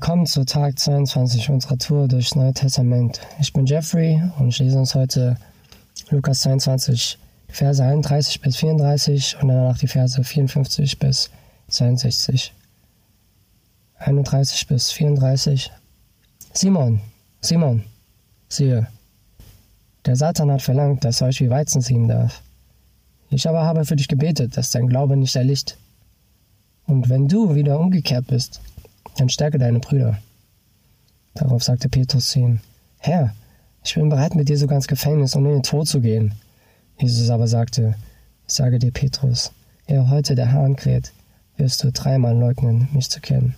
Willkommen zu Tag 22 unserer Tour durchs Neue Testament. Ich bin Jeffrey und ich lese uns heute Lukas 22, Verse 31 bis 34 und danach die Verse 54 bis 62. 31 bis 34. Simon, Simon, siehe, der Satan hat verlangt, dass er euch wie Weizen sieben darf. Ich aber habe für dich gebetet, dass dein Glaube nicht erlicht. Und wenn du wieder umgekehrt bist, dann stärke deine Brüder. Darauf sagte Petrus zu ihm, Herr, ich bin bereit, mit dir sogar ins Gefängnis, um in den Tod zu gehen. Jesus aber sagte, ich sage dir, Petrus, ehe heute der Hahn kräht, wirst du dreimal leugnen, mich zu kennen.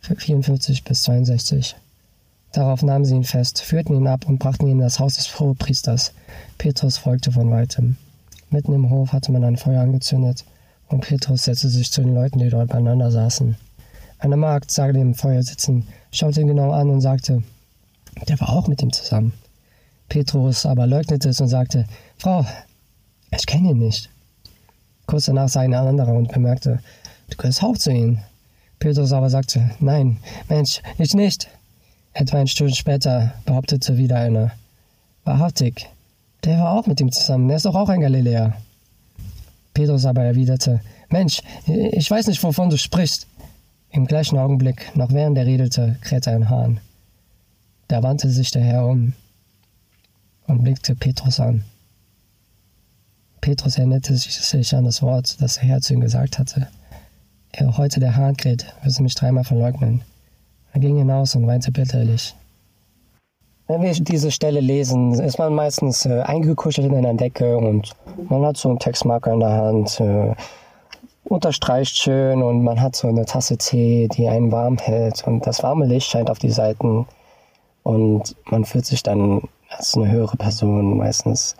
54 bis 62. Darauf nahmen sie ihn fest, führten ihn ab und brachten ihn in das Haus des Hohepriesters. Petrus folgte von weitem. Mitten im Hof hatte man ein Feuer angezündet, und Petrus setzte sich zu den Leuten, die dort beieinander saßen. Eine Magd sah den Feuer sitzen, schaute ihn genau an und sagte, der war auch mit ihm zusammen. Petrus aber leugnete es und sagte, Frau, ich kenne ihn nicht. Kurz danach sah ihn ein anderer und bemerkte, du gehörst auch zu ihnen. Petrus aber sagte, nein, Mensch, ich nicht. Etwa eine Stunde später behauptete wieder einer, wahrhaftig, der war auch mit ihm zusammen, der ist doch auch ein Galiläer. Petrus aber erwiderte, Mensch, ich weiß nicht, wovon du sprichst. Im gleichen Augenblick, noch während er redete, krähte ein Hahn. Da wandte sich der Herr um und blickte Petrus an. Petrus erinnerte sich an das Wort, das der Herr zu ihm gesagt hatte. Er heute der Hahn kräht, wirst du mich dreimal verleugnen. Er ging hinaus und weinte bitterlich. Wenn wir diese Stelle lesen, ist man meistens äh, eingekuschelt in einer Decke und man hat so einen Textmarker in der Hand. Äh, unterstreicht schön und man hat so eine Tasse Tee, die einen warm hält und das warme Licht scheint auf die Seiten und man fühlt sich dann als eine höhere Person meistens.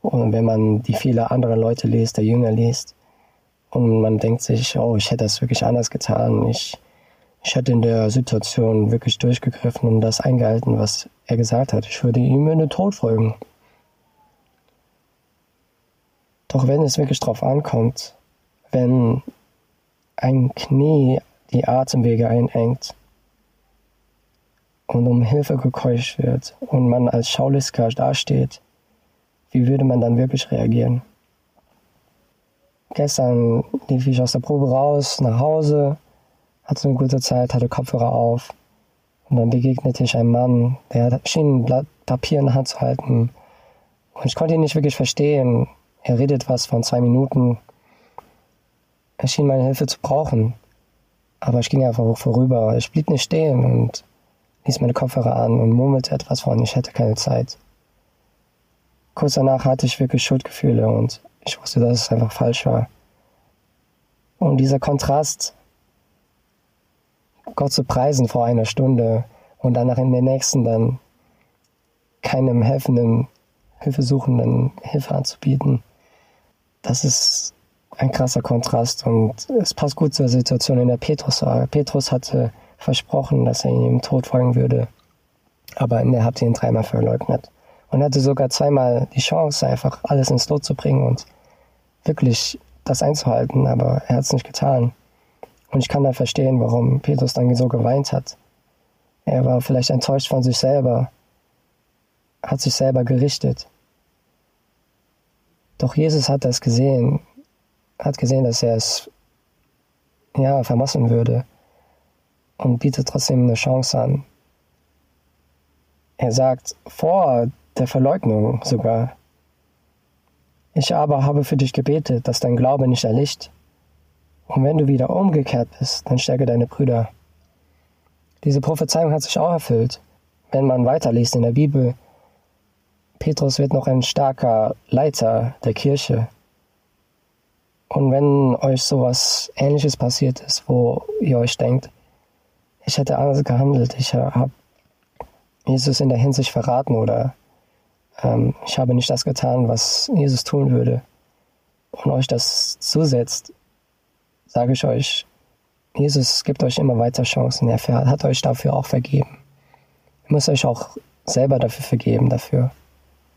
Und wenn man die viele andere Leute liest, der Jünger liest und man denkt sich, oh, ich hätte das wirklich anders getan, ich, ich hätte in der Situation wirklich durchgegriffen und das eingehalten, was er gesagt hat. Ich würde ihm in den Tod folgen. Doch wenn es wirklich drauf ankommt, wenn ein Knie die Atemwege einengt und um Hilfe gekeucht wird und man als Schaulisker dasteht, wie würde man dann wirklich reagieren? Gestern lief ich aus der Probe raus, nach Hause, hatte eine gute Zeit, hatte Kopfhörer auf und dann begegnete ich einem Mann, der schien ein Blatt Papier in der Hand zu halten und ich konnte ihn nicht wirklich verstehen. Er redet was von zwei Minuten er schien meine Hilfe zu brauchen. Aber ich ging einfach vorüber. Ich blieb nicht stehen und ließ meine Kopfhörer an und murmelte etwas von, ich hätte keine Zeit. Kurz danach hatte ich wirklich Schuldgefühle und ich wusste, dass es einfach falsch war. Und dieser Kontrast, Gott zu preisen vor einer Stunde und danach in der nächsten dann keinem helfenden, Hilfesuchenden Hilfe anzubieten, das ist ein krasser Kontrast und es passt gut zur Situation, in der Petrus war. Petrus hatte versprochen, dass er ihm im Tod folgen würde, aber er hat ihn dreimal verleugnet und hatte sogar zweimal die Chance, einfach alles ins Lot zu bringen und wirklich das einzuhalten, aber er hat es nicht getan. Und ich kann da verstehen, warum Petrus dann so geweint hat. Er war vielleicht enttäuscht von sich selber, hat sich selber gerichtet. Doch Jesus hat das gesehen hat gesehen, dass er es ja, vermassen würde und bietet trotzdem eine Chance an. Er sagt vor der Verleugnung sogar, ich aber habe für dich gebetet, dass dein Glaube nicht erlicht. Und wenn du wieder umgekehrt bist, dann stärke deine Brüder. Diese Prophezeiung hat sich auch erfüllt. Wenn man weiterliest in der Bibel, Petrus wird noch ein starker Leiter der Kirche. Und wenn euch sowas Ähnliches passiert ist, wo ihr euch denkt, ich hätte anders gehandelt, ich habe Jesus in der Hinsicht verraten oder ähm, ich habe nicht das getan, was Jesus tun würde, und euch das zusetzt, sage ich euch, Jesus gibt euch immer weiter Chancen. Er hat euch dafür auch vergeben. Ihr müsst euch auch selber dafür vergeben, dafür.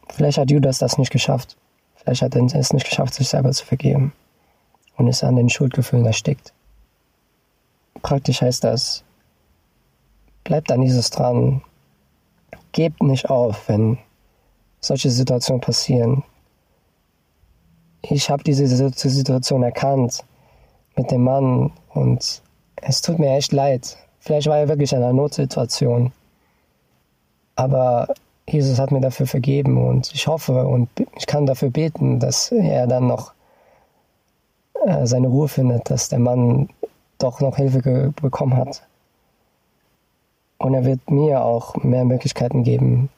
Vielleicht hat Judas das nicht geschafft. Vielleicht hat er es nicht geschafft, sich selber zu vergeben und ist an den Schuldgefühlen erstickt. Praktisch heißt das, Bleibt an Jesus dran. Gebt nicht auf, wenn solche Situationen passieren. Ich habe diese Situation erkannt mit dem Mann und es tut mir echt leid. Vielleicht war er wirklich in einer Notsituation. Aber Jesus hat mir dafür vergeben und ich hoffe und ich kann dafür beten, dass er dann noch äh, seine Ruhe findet, dass der Mann doch noch Hilfe bekommen hat. Und er wird mir auch mehr Möglichkeiten geben,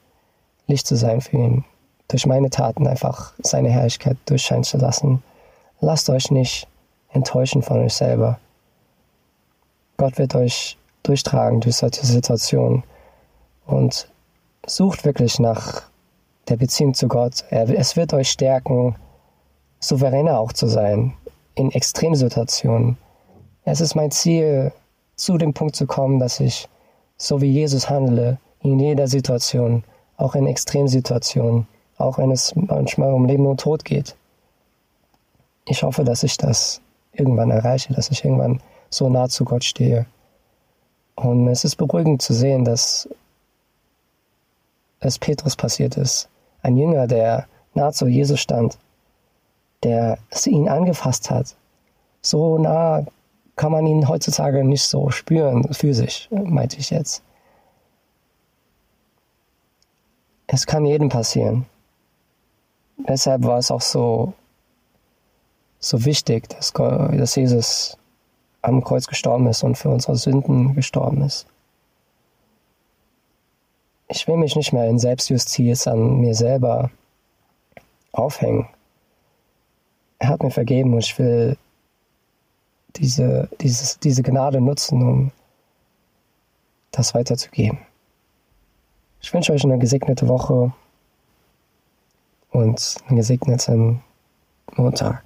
Licht zu sein für ihn. Durch meine Taten einfach seine Herrlichkeit durchscheinen zu lassen. Lasst euch nicht enttäuschen von euch selber. Gott wird euch durchtragen durch solche Situationen. Und sucht wirklich nach der Beziehung zu Gott. Es wird euch stärken, souveräner auch zu sein in Extremsituationen. Es ist mein Ziel, zu dem Punkt zu kommen, dass ich so wie Jesus handle, in jeder Situation, auch in Extremsituationen, auch wenn es manchmal um Leben und Tod geht. Ich hoffe, dass ich das irgendwann erreiche, dass ich irgendwann so nah zu Gott stehe. Und es ist beruhigend zu sehen, dass es Petrus passiert ist. Ein Jünger, der nah zu Jesus stand, der ihn angefasst hat. So nah kann man ihn heutzutage nicht so spüren, physisch, meinte ich jetzt. Es kann jedem passieren. Deshalb war es auch so, so wichtig, dass, dass Jesus am Kreuz gestorben ist und für unsere Sünden gestorben ist. Ich will mich nicht mehr in Selbstjustiz an mir selber aufhängen. Er hat mir vergeben und ich will diese, dieses, diese Gnade nutzen, um das weiterzugeben. Ich wünsche euch eine gesegnete Woche und einen gesegneten Montag.